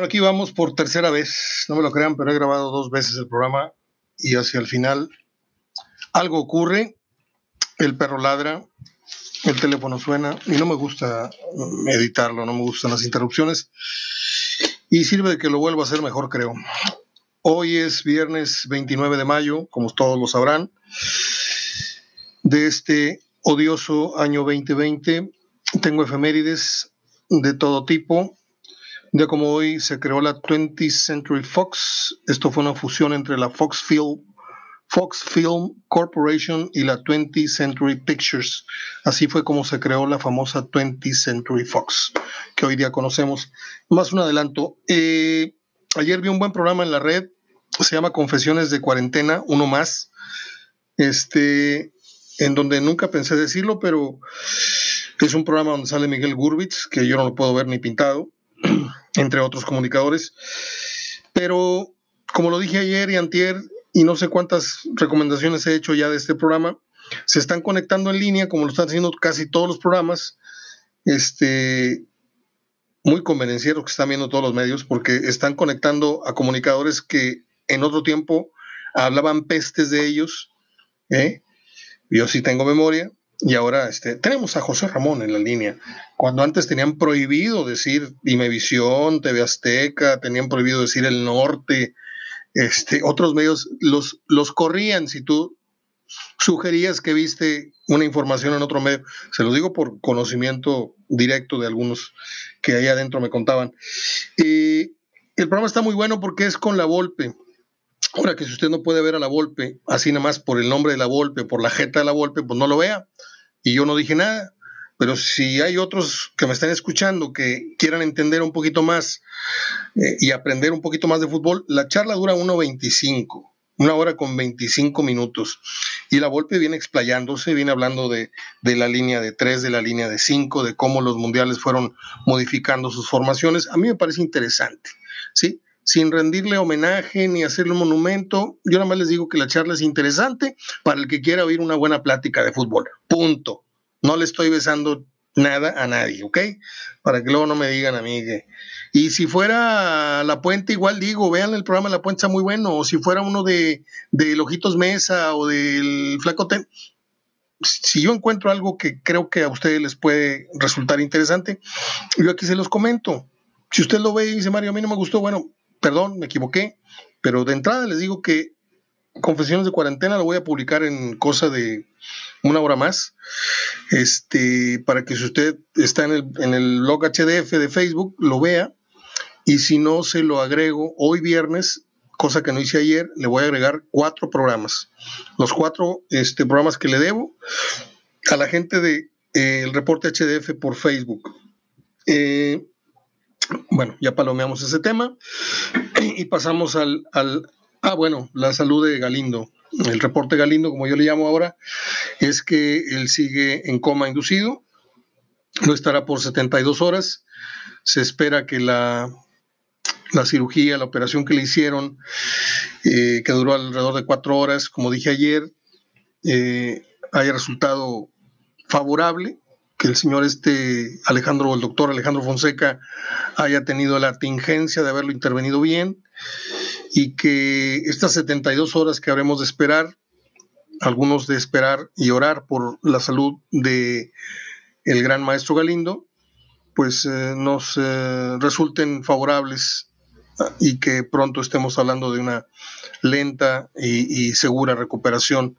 Bueno, aquí vamos por tercera vez, no me lo crean, pero he grabado dos veces el programa y hacia el final algo ocurre, el perro ladra, el teléfono suena y no me gusta editarlo, no me gustan las interrupciones y sirve de que lo vuelva a hacer mejor, creo. Hoy es viernes 29 de mayo, como todos lo sabrán, de este odioso año 2020. Tengo efemérides de todo tipo. De como hoy se creó la 20th Century Fox. Esto fue una fusión entre la Fox Film, Fox Film Corporation y la 20th Century Pictures. Así fue como se creó la famosa 20th Century Fox, que hoy día conocemos. Más un adelanto. Eh, ayer vi un buen programa en la red. Se llama Confesiones de Cuarentena, uno más. Este, en donde nunca pensé decirlo, pero es un programa donde sale Miguel Gurbitz, que yo no lo puedo ver ni pintado entre otros comunicadores. Pero como lo dije ayer y antier, y no sé cuántas recomendaciones he hecho ya de este programa, se están conectando en línea, como lo están haciendo casi todos los programas, este, muy convenencieros que están viendo todos los medios, porque están conectando a comunicadores que en otro tiempo hablaban pestes de ellos. ¿eh? Yo sí tengo memoria, y ahora este, tenemos a José Ramón en la línea. Cuando antes tenían prohibido decir Imevisión, TV Azteca, tenían prohibido decir El Norte, este, otros medios los, los corrían si tú sugerías que viste una información en otro medio. Se lo digo por conocimiento directo de algunos que ahí adentro me contaban. Y el programa está muy bueno porque es con la Volpe. Ahora que si usted no puede ver a la Volpe, así nada más por el nombre de la Volpe, por la jeta de la Volpe, pues no lo vea. Y yo no dije nada. Pero si hay otros que me están escuchando que quieran entender un poquito más eh, y aprender un poquito más de fútbol, la charla dura 1.25, una hora con 25 minutos. Y la Volpe viene explayándose, viene hablando de, de la línea de 3, de la línea de 5, de cómo los mundiales fueron modificando sus formaciones. A mí me parece interesante, ¿sí? Sin rendirle homenaje ni hacerle un monumento. Yo nada más les digo que la charla es interesante para el que quiera oír una buena plática de fútbol. Punto. No le estoy besando nada a nadie, ¿ok? Para que luego no me digan a mí. Y si fuera La Puente, igual digo, vean el programa La Puente está muy bueno, o si fuera uno de, de Lojitos Mesa o del Flaco Ten, si yo encuentro algo que creo que a ustedes les puede resultar interesante, yo aquí se los comento. Si usted lo ve y dice, Mario, a mí no me gustó, bueno, perdón, me equivoqué, pero de entrada les digo que Confesiones de Cuarentena lo voy a publicar en cosa de una hora más, este, para que si usted está en el, en el blog HDF de Facebook, lo vea, y si no, se lo agrego hoy viernes, cosa que no hice ayer, le voy a agregar cuatro programas, los cuatro este, programas que le debo a la gente de eh, el reporte HDF por Facebook. Eh, bueno, ya palomeamos ese tema y pasamos al, Ah, bueno, la salud de Galindo. El reporte Galindo, como yo le llamo ahora, es que él sigue en coma inducido, no estará por 72 horas. Se espera que la, la cirugía, la operación que le hicieron, eh, que duró alrededor de cuatro horas, como dije ayer, eh, haya resultado favorable que el señor este Alejandro, el doctor Alejandro Fonseca, haya tenido la tingencia de haberlo intervenido bien y que estas 72 horas que habremos de esperar, algunos de esperar y orar por la salud de el gran maestro Galindo, pues eh, nos eh, resulten favorables y que pronto estemos hablando de una lenta y segura recuperación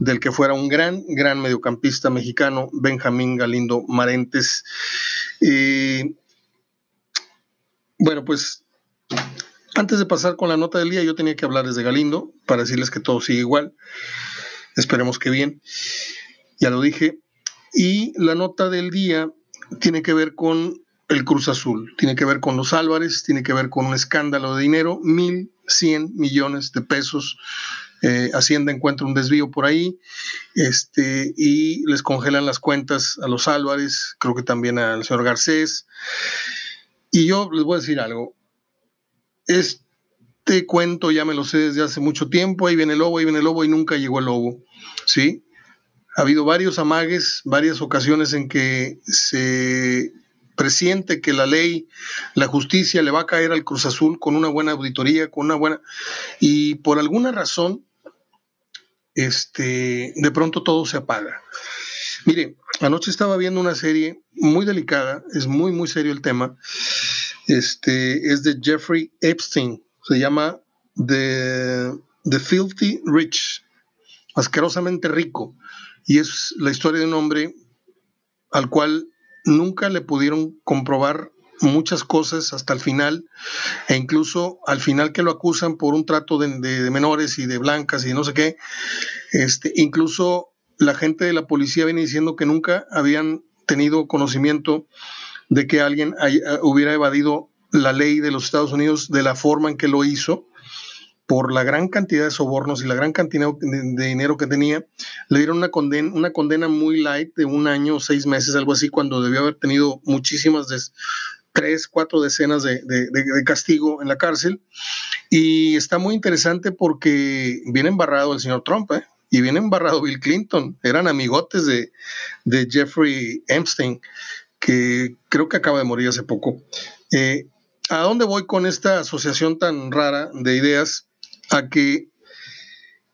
del que fuera un gran, gran mediocampista mexicano, Benjamín Galindo Marentes. bueno, pues antes de pasar con la nota del día, yo tenía que hablarles de Galindo para decirles que todo sigue igual. Esperemos que bien. Ya lo dije. Y la nota del día tiene que ver con el Cruz Azul, tiene que ver con los Álvarez, tiene que ver con un escándalo de dinero, mil cien millones de pesos eh, Hacienda encuentra un desvío por ahí este, y les congelan las cuentas a los Álvarez, creo que también al señor Garcés. Y yo les voy a decir algo. Este cuento ya me lo sé desde hace mucho tiempo. Ahí viene el lobo, ahí viene el lobo y nunca llegó el lobo. ¿Sí? Ha habido varios amagues, varias ocasiones en que se presiente que la ley, la justicia le va a caer al Cruz Azul con una buena auditoría, con una buena... Y por alguna razón, este, de pronto todo se apaga. Mire, anoche estaba viendo una serie muy delicada, es muy, muy serio el tema. Este, es de Jeffrey Epstein, se llama The, The Filthy Rich, asquerosamente rico. Y es la historia de un hombre al cual nunca le pudieron comprobar muchas cosas hasta el final, e incluso al final que lo acusan por un trato de, menores y de blancas y no sé qué, este, incluso la gente de la policía viene diciendo que nunca habían tenido conocimiento de que alguien hubiera evadido la ley de los Estados Unidos de la forma en que lo hizo por la gran cantidad de sobornos y la gran cantidad de, dinero que tenía, le dieron una condena, una condena muy light de un año, seis meses, algo así, cuando debió haber tenido muchísimas, tres, cuatro decenas de, castigo en la cárcel. Y está muy interesante porque viene embarrado el señor Trump, ¿eh? y viene embarrado Bill Clinton. Eran amigotes de, de Jeffrey Epstein, que creo que acaba de morir hace poco. Eh, ¿A dónde voy con esta asociación tan rara de ideas? a que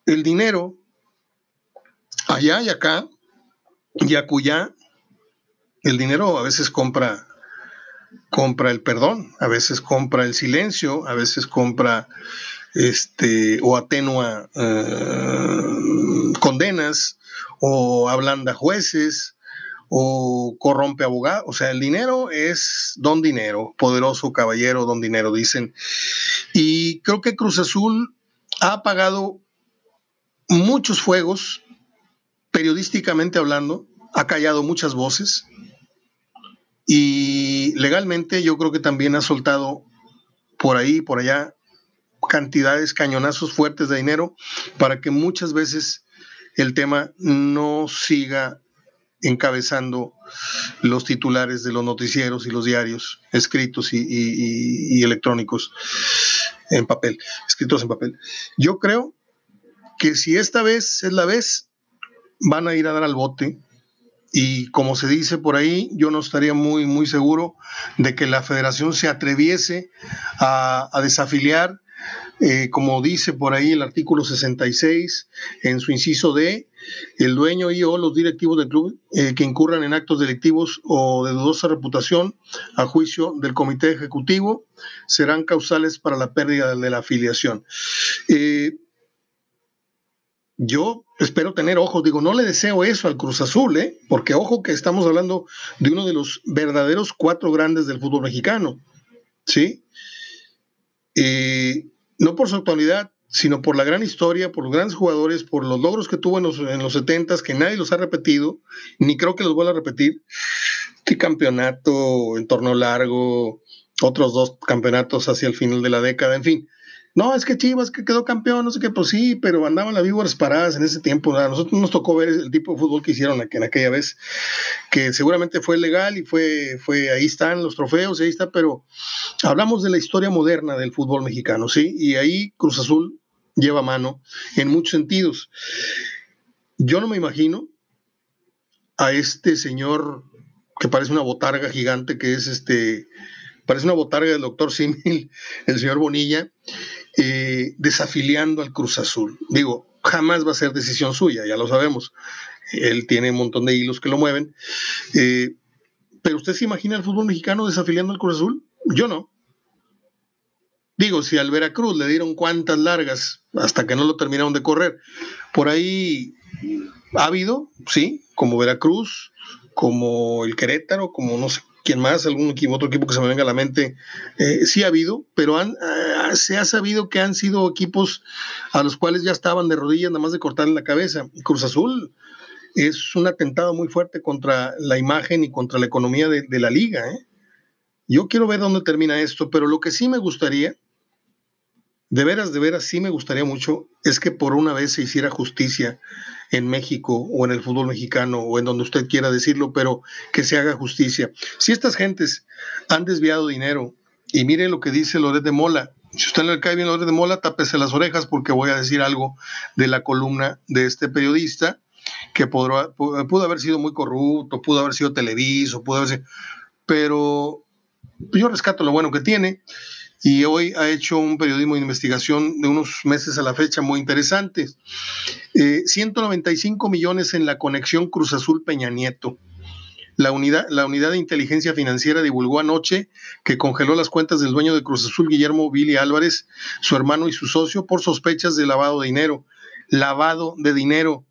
el dinero allá y acá y acullá, el dinero a veces compra compra el perdón, a veces compra el silencio, a veces compra este o atenúa eh, condenas o ablanda jueces o corrompe abogados. O sea, el dinero es don dinero, poderoso caballero, don dinero, dicen. Y creo que Cruz Azul ha apagado muchos fuegos, periodísticamente hablando, ha callado muchas voces y legalmente yo creo que también ha soltado por ahí, por allá, cantidades, cañonazos fuertes de dinero para que muchas veces el tema no siga encabezando los titulares de los noticieros y los diarios escritos y, electrónicos en papel, escritos en papel. Yo creo que si esta vez es la vez, van a ir a dar al bote. Y como se dice por ahí, yo no estaría muy, muy seguro de que la federación se atreviese a, desafiliar eh, como dice por ahí el artículo 66, en su inciso D, el dueño y o los directivos del club eh, que incurran en actos delictivos o de dudosa reputación a juicio del comité ejecutivo serán causales para la pérdida de la afiliación. Eh, yo espero tener ojos, digo, no le deseo eso al Cruz Azul, ¿eh? porque ojo que estamos hablando de uno de los verdaderos cuatro grandes del fútbol mexicano, ¿sí? no por su actualidad, sino por la gran historia, por los grandes jugadores, por los logros que tuvo en los, en los 70 que nadie los ha repetido, ni creo que los vuelva a repetir. Qué campeonato en torno largo, otros dos campeonatos hacia el final de la década, en fin no, es que Chivas que quedó campeón, no sé qué, pues sí, pero andaban las víboras paradas en ese tiempo. A nosotros nos tocó ver el tipo de fútbol que hicieron en aquella vez, que seguramente fue legal y fue, fue ahí están los trofeos, ahí está, pero hablamos de la historia moderna del fútbol mexicano, ¿sí? Y ahí Cruz Azul lleva mano en muchos sentidos. Yo no me imagino a este señor que parece una botarga gigante, que es este, parece una botarga del doctor Simil, el señor Bonilla, eh, desafiliando al Cruz Azul. Digo, jamás va a ser decisión suya, ya lo sabemos. Él tiene un montón de hilos que lo mueven. Eh, pero usted se imagina el fútbol mexicano desafiliando al Cruz Azul? Yo no. Digo, si al Veracruz le dieron cuantas largas hasta que no lo terminaron de correr, por ahí ha habido, sí, como Veracruz, como el Querétaro, como no sé quién más, algún otro equipo que se me venga a la mente, eh, sí ha habido, pero ah, se ha sabido que han sido equipos a los cuales ya estaban de rodillas nada más de cortarle la cabeza. Cruz Azul es un atentado muy fuerte contra la imagen y contra la economía de, la liga. ¿eh? Yo quiero ver dónde termina esto, pero lo que sí me gustaría, de veras, de veras, sí me gustaría mucho, es que por una vez se hiciera justicia en México o en el fútbol mexicano o en donde usted quiera decirlo, pero que se haga justicia. Si estas gentes han desviado dinero, y mire lo que dice Loret de Mola, si usted le cae bien Loret de Mola, tápese las orejas porque voy a decir algo de la columna de este periodista que pudo haber sido muy corrupto, pudo haber sido televiso, pudo haber pero yo rescato lo bueno que tiene y hoy ha hecho un periodismo de investigación de unos meses a la fecha muy interesante. 195 millones en la conexión Cruz Azul Peña Nieto. La unidad, la unidad de inteligencia financiera divulgó anoche que congeló las cuentas del dueño de Cruz Azul, Guillermo Billy Álvarez, su hermano y su socio, por sospechas de lavado de dinero. Lavado de dinero.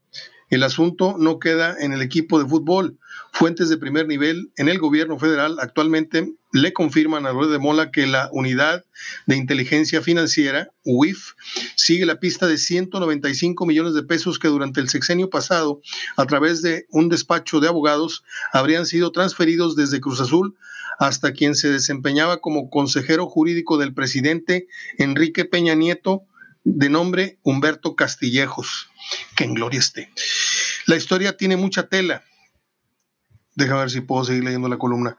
El asunto no queda en el equipo de fútbol. Fuentes de primer nivel en el gobierno federal actualmente le confirman a Loret de Mola que la unidad de inteligencia financiera, UIF, sigue la pista de 195 millones de pesos que durante el sexenio pasado, a través de un despacho de abogados, habrían sido transferidos desde Cruz Azul hasta quien se desempeñaba como consejero jurídico del presidente Enrique Peña Nieto, de nombre Humberto Castillejos. Que en gloria esté. La historia tiene mucha tela. Déjame ver si puedo seguir leyendo la columna.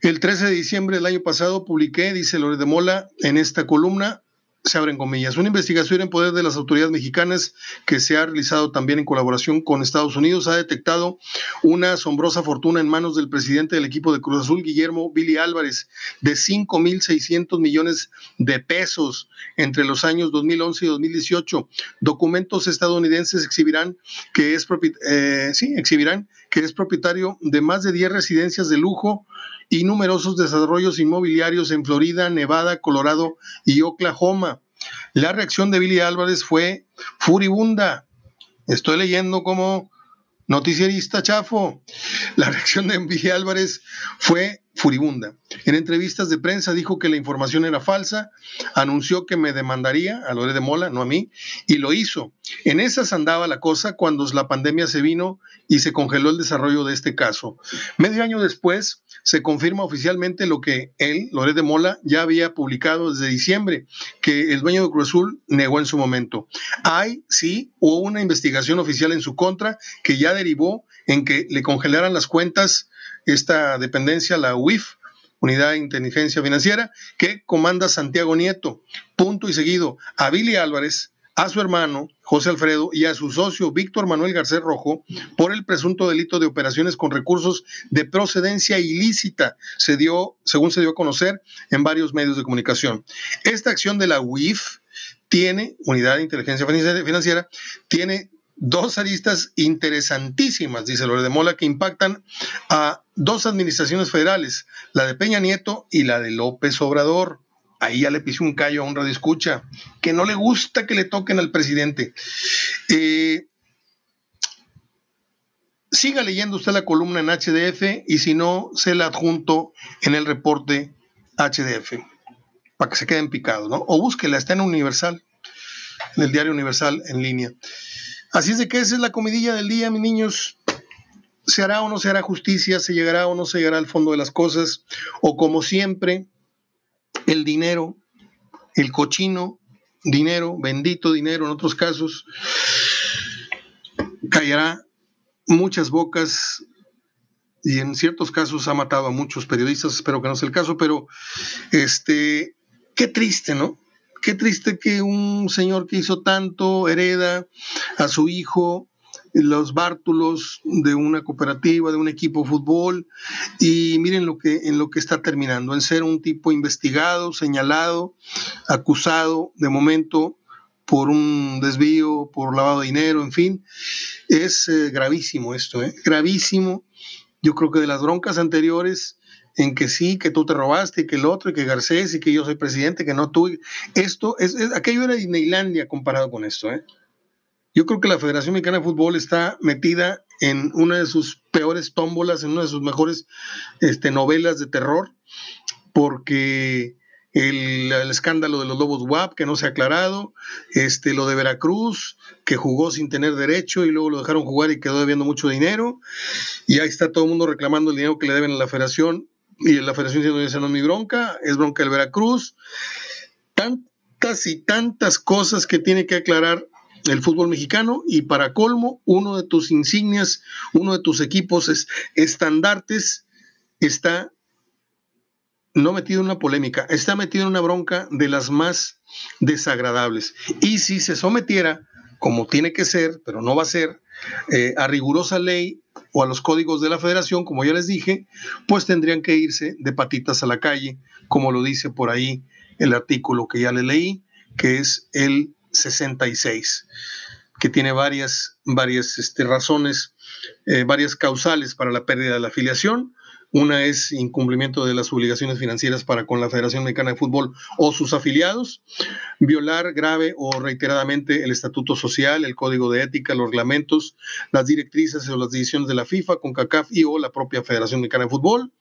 El 13 de diciembre del año pasado publiqué, dice Lore de Mola, en esta columna, se abren comillas, una investigación en poder de las autoridades mexicanas que se ha realizado también en colaboración con Estados Unidos ha detectado una asombrosa fortuna en manos del presidente del equipo de Cruz Azul, Guillermo Billy Álvarez, de 5.600 millones de pesos entre los años 2011 y 2018. Documentos estadounidenses exhibirán que es, eh, sí, exhibirán que es propietario de más de 10 residencias de lujo y numerosos desarrollos inmobiliarios en Florida, Nevada, Colorado y Oklahoma. La reacción de Billy Álvarez fue furibunda. Estoy leyendo como noticierista chafo. La reacción de Billy Álvarez fue furibunda. En entrevistas de prensa dijo que la información era falsa, anunció que me demandaría a Lore de Mola, no a mí, y lo hizo. En esas andaba la cosa cuando la pandemia se vino y se congeló el desarrollo de este caso. Medio año después se confirma oficialmente lo que él, Lore de Mola, ya había publicado desde diciembre, que el dueño de Cruz Azul negó en su momento. Hay, sí, hubo una investigación oficial en su contra que ya derivó en que le congelaran las cuentas esta dependencia, la UIF, Unidad de Inteligencia Financiera, que comanda Santiago Nieto. Punto y seguido, a Billy Álvarez, a su hermano José Alfredo y a su socio Víctor Manuel Garcés Rojo por el presunto delito de operaciones con recursos de procedencia ilícita, se dio, según se dio a conocer en varios medios de comunicación. Esta acción de la UIF tiene, Unidad de Inteligencia Financiera, tiene dos aristas interesantísimas, dice Lore de Mola, que impactan a dos administraciones federales, la de Peña Nieto y la de López Obrador. Ahí ya le pise un callo a un radio escucha, que no le gusta que le toquen al presidente. Eh, siga leyendo usted la columna en HDF y si no, se la adjunto en el reporte HDF, para que se queden picados, ¿no? O búsquela, está en Universal, en el diario Universal en línea. Así es de que esa es la comidilla del día, mis niños. ¿Se hará o no se hará justicia? ¿Se llegará o no se llegará al fondo de las cosas? O como siempre, el dinero, el cochino, dinero, bendito dinero en otros casos, callará muchas bocas y en ciertos casos ha matado a muchos periodistas, espero que no sea el caso, pero este, qué triste, ¿no? Qué triste que un señor que hizo tanto hereda a su hijo los bártulos de una cooperativa, de un equipo de fútbol, y miren lo que, en lo que está terminando, en ser un tipo investigado, señalado, acusado de momento por un desvío, por lavado de dinero, en fin. Es eh, gravísimo esto, ¿eh? gravísimo. Yo creo que de las broncas anteriores en que sí, que tú te robaste, y que el otro, y que Garcés, y que yo soy presidente, que no tú. Esto, es, aquello era Disneylandia comparado con esto. ¿eh? Yo creo que la Federación Mexicana de Fútbol está metida en una de sus peores tómbolas, en una de sus mejores este, novelas de terror, porque el, escándalo de los Lobos WAP que no se ha aclarado, este, lo de Veracruz, que jugó sin tener derecho y luego lo dejaron jugar y quedó debiendo mucho dinero, y ahí está todo el mundo reclamando el dinero que le deben a la federación y la federación diciendo, esa no es mi bronca, es bronca del Veracruz. Tantas y tantas cosas que tiene que aclarar el fútbol mexicano y para colmo, uno de tus insignias, uno de tus equipos es, estandartes está no metido en una polémica, está metido en una bronca de las más desagradables. Y si se sometiera, como tiene que ser, pero no va a ser, eh, a rigurosa ley o a los códigos de la federación, como ya les dije, pues tendrían que irse de patitas a la calle, como lo dice por ahí el artículo que ya le leí, que es el 66, que tiene varias, varias este, razones, eh, varias causales para la pérdida de la afiliación. Una es incumplimiento de las obligaciones financieras para con la Federación Mexicana de Fútbol o sus afiliados, violar grave o reiteradamente el estatuto social, el código de ética, los reglamentos, las directrices o las decisiones de la FIFA, con CACAF y o la propia Federación Mexicana de Fútbol.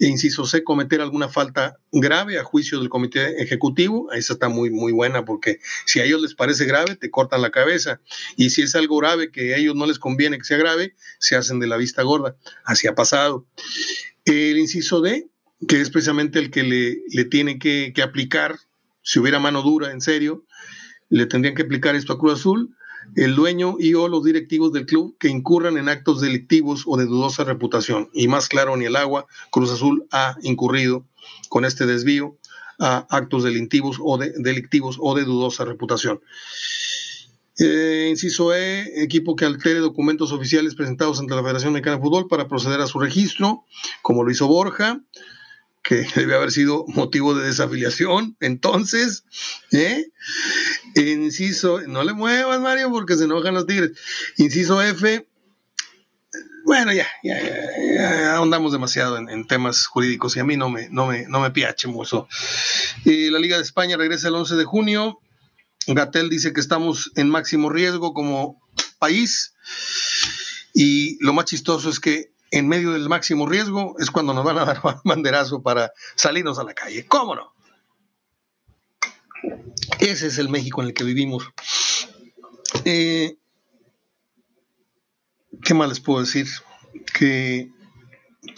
E inciso C, cometer alguna falta grave a juicio del comité ejecutivo. Esa está muy, muy buena porque si a ellos les parece grave, te cortan la cabeza. Y si es algo grave que a ellos no les conviene que sea grave, se hacen de la vista gorda. Así ha pasado. El inciso D, que es precisamente el que le, le tiene que, que, aplicar, si hubiera mano dura, en serio, le tendrían que aplicar esto a Cruz Azul, el dueño y o los directivos del club que incurran en actos delictivos o de dudosa reputación. Y más claro ni el agua, Cruz Azul ha incurrido con este desvío a actos delictivos o de, delictivos o de dudosa reputación. Eh, inciso E, equipo que altere documentos oficiales presentados ante la Federación Mexicana de Fútbol para proceder a su registro, como lo hizo Borja, que debe haber sido motivo de desafiliación. Entonces, ¿eh? inciso, no le muevas, Mario, porque se enojan los tigres. Inciso F, bueno, ya, ya, ya, ahondamos demasiado en, temas jurídicos y a mí no me, no me, no me piache la Liga de España regresa el 11 de junio. Gatel dice que estamos en máximo riesgo como país y lo más chistoso es que en medio del máximo riesgo es cuando nos van a dar banderazo para salirnos a la calle. ¿Cómo no? Ese es el México en el que vivimos. Eh, ¿Qué más les puedo decir? Que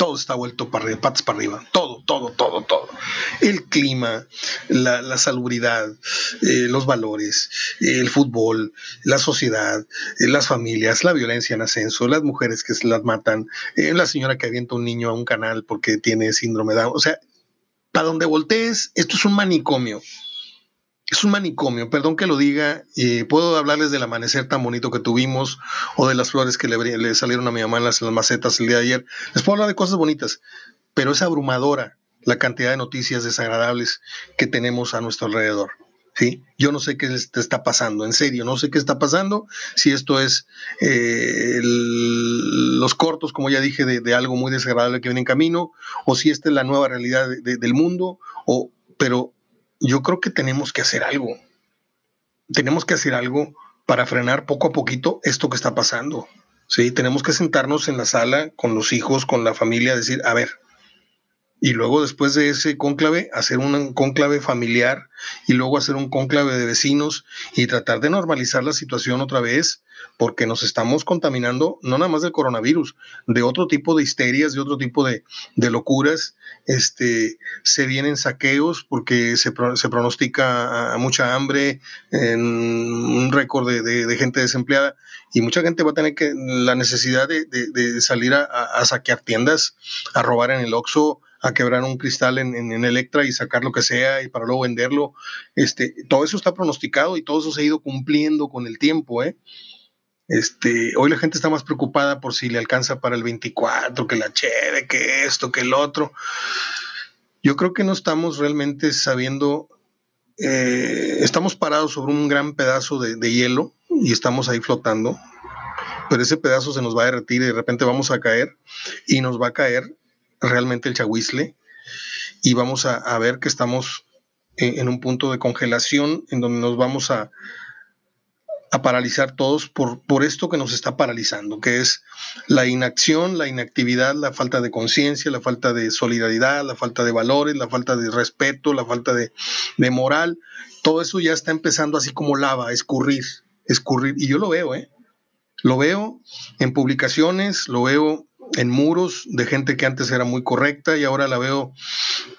todo está vuelto para arriba, patas para arriba, todo, todo, todo, todo. El clima, la, salubridad, eh, los valores, el fútbol, la sociedad, eh, las familias, la violencia en ascenso, las mujeres que se las matan, eh, la señora que avienta un niño a un canal porque tiene síndrome de Down. O sea, para donde voltees, esto es un manicomio es un manicomio, perdón que lo diga, y puedo hablarles del amanecer tan bonito que tuvimos o de las flores que le, salieron a mi mamá en las, macetas el día de ayer. Les puedo hablar de cosas bonitas, pero es abrumadora la cantidad de noticias desagradables que tenemos a nuestro alrededor. ¿sí? Yo no sé qué está pasando, en serio, no sé qué está pasando, si esto es eh, los cortos, como ya dije, de, algo muy desagradable que viene en camino, o si esta es la nueva realidad de, del mundo, o, pero yo creo que tenemos que hacer algo. Tenemos que hacer algo para frenar poco a poquito esto que está pasando. Sí, tenemos que sentarnos en la sala con los hijos, con la familia, decir, a ver, y luego después de ese cónclave, hacer un cónclave familiar y luego hacer un cónclave de vecinos y tratar de normalizar la situación otra vez, porque nos estamos contaminando no nada más del coronavirus, de otro tipo de histerias, de otro tipo de, de locuras. Este, se vienen saqueos porque se, se pronostica mucha hambre, un récord de, de, gente desempleada y mucha gente va a tener que la necesidad de, salir a, a, saquear tiendas, a robar en el Oxxo, a quebrar un cristal en, en, en, Electra y sacar lo que sea y para luego venderlo. Este, todo eso está pronosticado y todo eso se ha ido cumpliendo con el tiempo. ¿eh? Este, hoy la gente está más preocupada por si le alcanza para el 24, que la cheve, que esto, que el otro. Yo creo que no estamos realmente sabiendo, eh, estamos parados sobre un gran pedazo de, hielo y estamos ahí flotando, pero ese pedazo se nos va a derretir y de repente vamos a caer y nos va a caer realmente el chahuizle y vamos a, ver que estamos en, en, un punto de congelación en donde nos vamos a, a paralizar todos por, por esto que nos está paralizando, que es la inacción, la inactividad, la falta de conciencia, la falta de solidaridad, la falta de valores, la falta de respeto, la falta de, de moral. Todo eso ya está empezando así como lava, escurrir, escurrir. Y yo lo veo, ¿eh? Lo veo en publicaciones, lo veo en muros de gente que antes era muy correcta y ahora la veo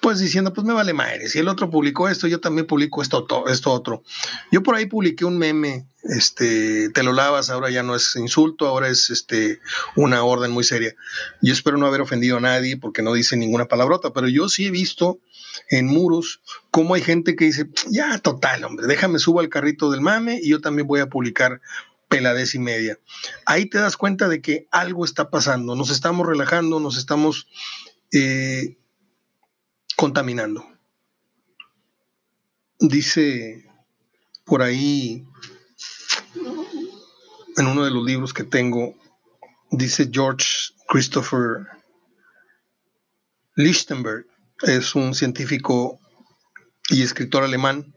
pues diciendo pues me vale madre, si el otro publicó esto, yo también publico esto, esto otro. Yo por ahí publiqué un meme, este, te lo lavas, ahora ya no es insulto, ahora es este, una orden muy seria. Yo espero no haber ofendido a nadie porque no dice ninguna palabrota, pero yo sí he visto en muros cómo hay gente que dice, ya total, hombre, déjame subo al carrito del mame y yo también voy a publicar peladez y media. Ahí te das cuenta de que algo está pasando, nos estamos relajando, nos estamos eh, contaminando. Dice por ahí, en uno de los libros que tengo, dice George Christopher Lichtenberg, es un científico y escritor alemán,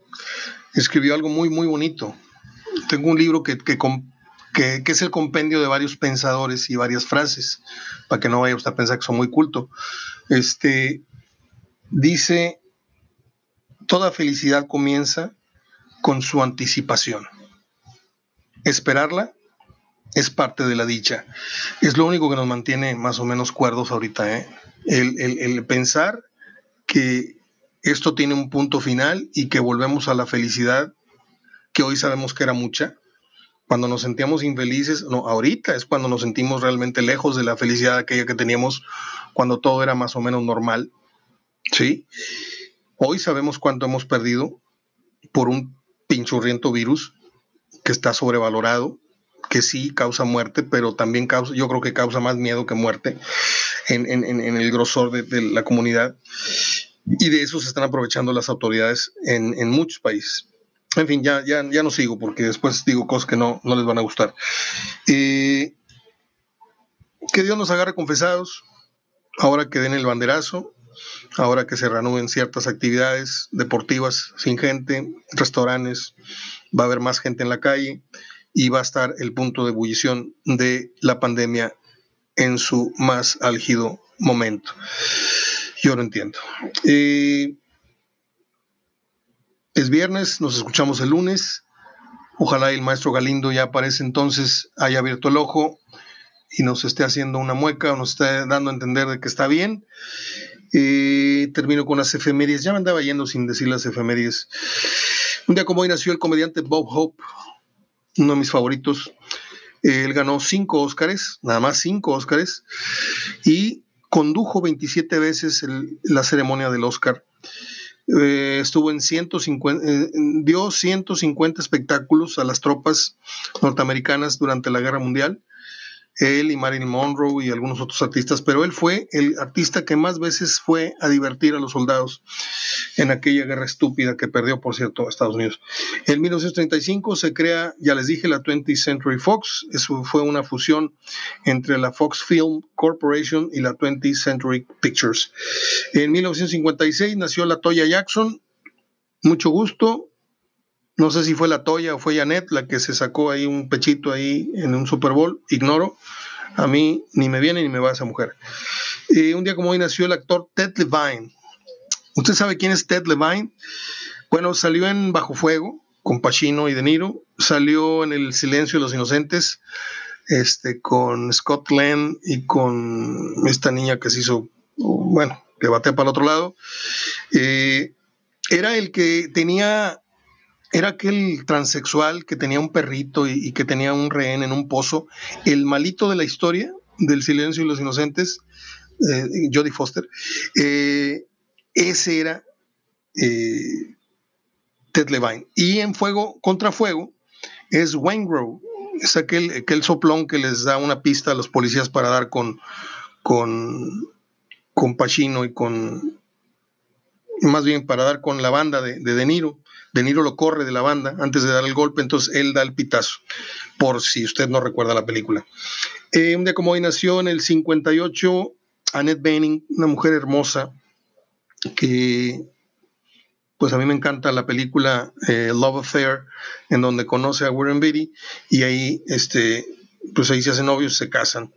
escribió algo muy, muy bonito. Tengo un libro que, que, que, es el compendio de varios pensadores y varias frases, para que no vaya usted a pensar que son muy culto. Este, dice, toda felicidad comienza con su anticipación. Esperarla es parte de la dicha. Es lo único que nos mantiene más o menos cuerdos ahorita. ¿eh? El, el pensar que esto tiene un punto final y que volvemos a la felicidad que hoy sabemos que era mucha. Cuando nos sentíamos infelices, no, ahorita es cuando nos sentimos realmente lejos de la felicidad aquella que teníamos cuando todo era más o menos normal. ¿Sí? Hoy sabemos cuánto hemos perdido por un pinchurriento virus que está sobrevalorado, que sí causa muerte, pero también causa, yo creo que causa más miedo que muerte en, el grosor de, la comunidad. Y de eso se están aprovechando las autoridades en, muchos países. En fin, ya, ya, ya no sigo porque después digo cosas que no, no les van a gustar. Eh, que Dios nos agarre confesados, ahora que den el banderazo, ahora que se reanuden ciertas actividades deportivas sin gente, restaurantes, va a haber más gente en la calle y va a estar el punto de ebullición de la pandemia en su más álgido momento. Yo no entiendo. Eh, es viernes, nos escuchamos el lunes. Ojalá el maestro Galindo ya aparece entonces, haya abierto el ojo y nos esté haciendo una mueca o nos esté dando a entender de que está bien. Eh, termino con las efemérides. Ya me andaba yendo sin decir las efemérides. Un día como hoy nació el comediante Bob Hope, uno de mis favoritos. Él ganó cinco Óscares, nada más cinco Óscares, y condujo 27 veces la ceremonia del Oscar. Eh, estuvo en 150, eh, dio 150 espectáculos a las tropas norteamericanas durante la Guerra Mundial él y Marilyn Monroe y algunos otros artistas, pero él fue el artista que más veces fue a divertir a los soldados en aquella guerra estúpida que perdió, por cierto, Estados Unidos. En 1935 se crea, ya les dije, la 20th Century Fox. Eso fue una fusión entre la Fox Film Corporation y la 20th Century Pictures. En 1956 nació la Toya Jackson. Mucho gusto, no sé si fue la Toya o fue Janet la que se sacó ahí un pechito ahí en un Super Bowl, ignoro. A mí ni me viene ni me va esa mujer. Y un día como hoy nació el actor Ted Levine. ¿Usted sabe quién es Ted Levine? Bueno, salió en Bajo Fuego con Pacino y De Niro. Salió en El Silencio de los Inocentes este, con Scott Glenn y con esta niña que se hizo, bueno, que bate para el otro lado. Eh, era el que tenía era aquel transexual que tenía un perrito y, que tenía un rehén en un pozo, el malito de la historia del silencio y los inocentes, eh, Jodie Foster, eh, ese era eh, Ted Levine. Y en Fuego contra Fuego es Wayne Grove, es aquel, soplón que les da una pista a los policías para dar con, con, con Pacino y con, más bien para dar con la banda de De, de Niro. De Niro lo corre de la banda antes de dar el golpe, entonces él da el pitazo, por si usted no recuerda la película. Eh, un día como hoy nació en el 58 Annette Bening, una mujer hermosa que pues a mí me encanta la película eh, Love Affair, en donde conoce a Warren Beatty y ahí, este, pues ahí se hacen novios, se casan.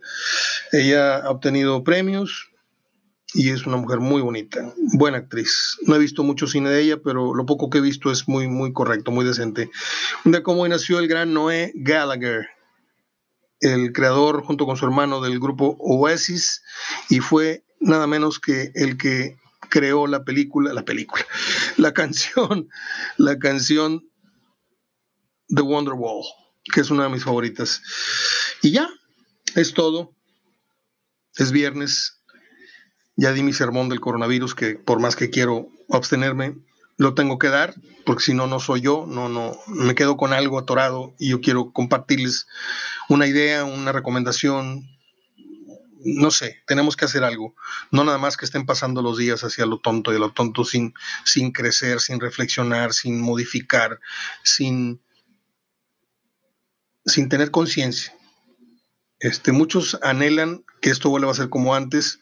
Ella ha obtenido premios, y es una mujer muy bonita, buena actriz. No he visto mucho cine de ella, pero lo poco que he visto es muy, muy correcto, muy decente. Un día como hoy nació el gran Noé Gallagher, el creador junto con su hermano del grupo Oasis, y fue nada menos que el que creó la película, la película, la canción, la canción The Wonderwall, que es una de mis favoritas. Y ya, es todo. Es viernes, ya di mi sermón del coronavirus, que por más que quiero abstenerme, lo tengo que dar, porque si no, no soy yo, no, no, me quedo con algo atorado y yo quiero compartirles una idea, una recomendación, no sé, tenemos que hacer algo, no nada más que estén pasando los días hacia lo tonto y lo tonto sin, sin crecer, sin reflexionar, sin modificar, sin, sin tener conciencia. Este, muchos anhelan que esto vuelva a ser como antes,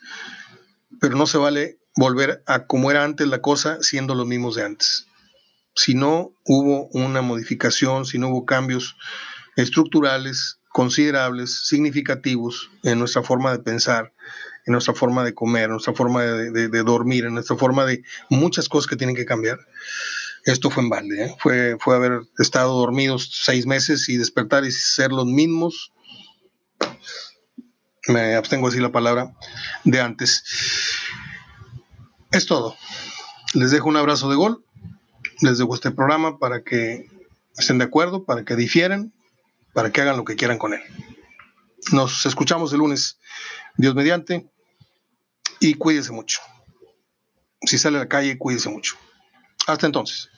pero no se vale volver a como era antes la cosa siendo los mismos de antes. Si no hubo una modificación, si no hubo cambios estructurales, considerables, significativos en nuestra forma de pensar, en nuestra forma de comer, en nuestra forma de, dormir, en nuestra forma de muchas cosas que tienen que cambiar. Esto fue en balde, ¿eh? fue, fue haber estado dormidos seis meses y despertar y ser los mismos me abstengo decir la palabra, de antes. Es todo. Les dejo un abrazo de gol. Les dejo este programa para que estén de acuerdo, para que difieran, para que hagan lo que quieran con él. Nos escuchamos el lunes, Dios mediante, y cuídense mucho. Si sale a la calle, cuídense mucho. Hasta entonces.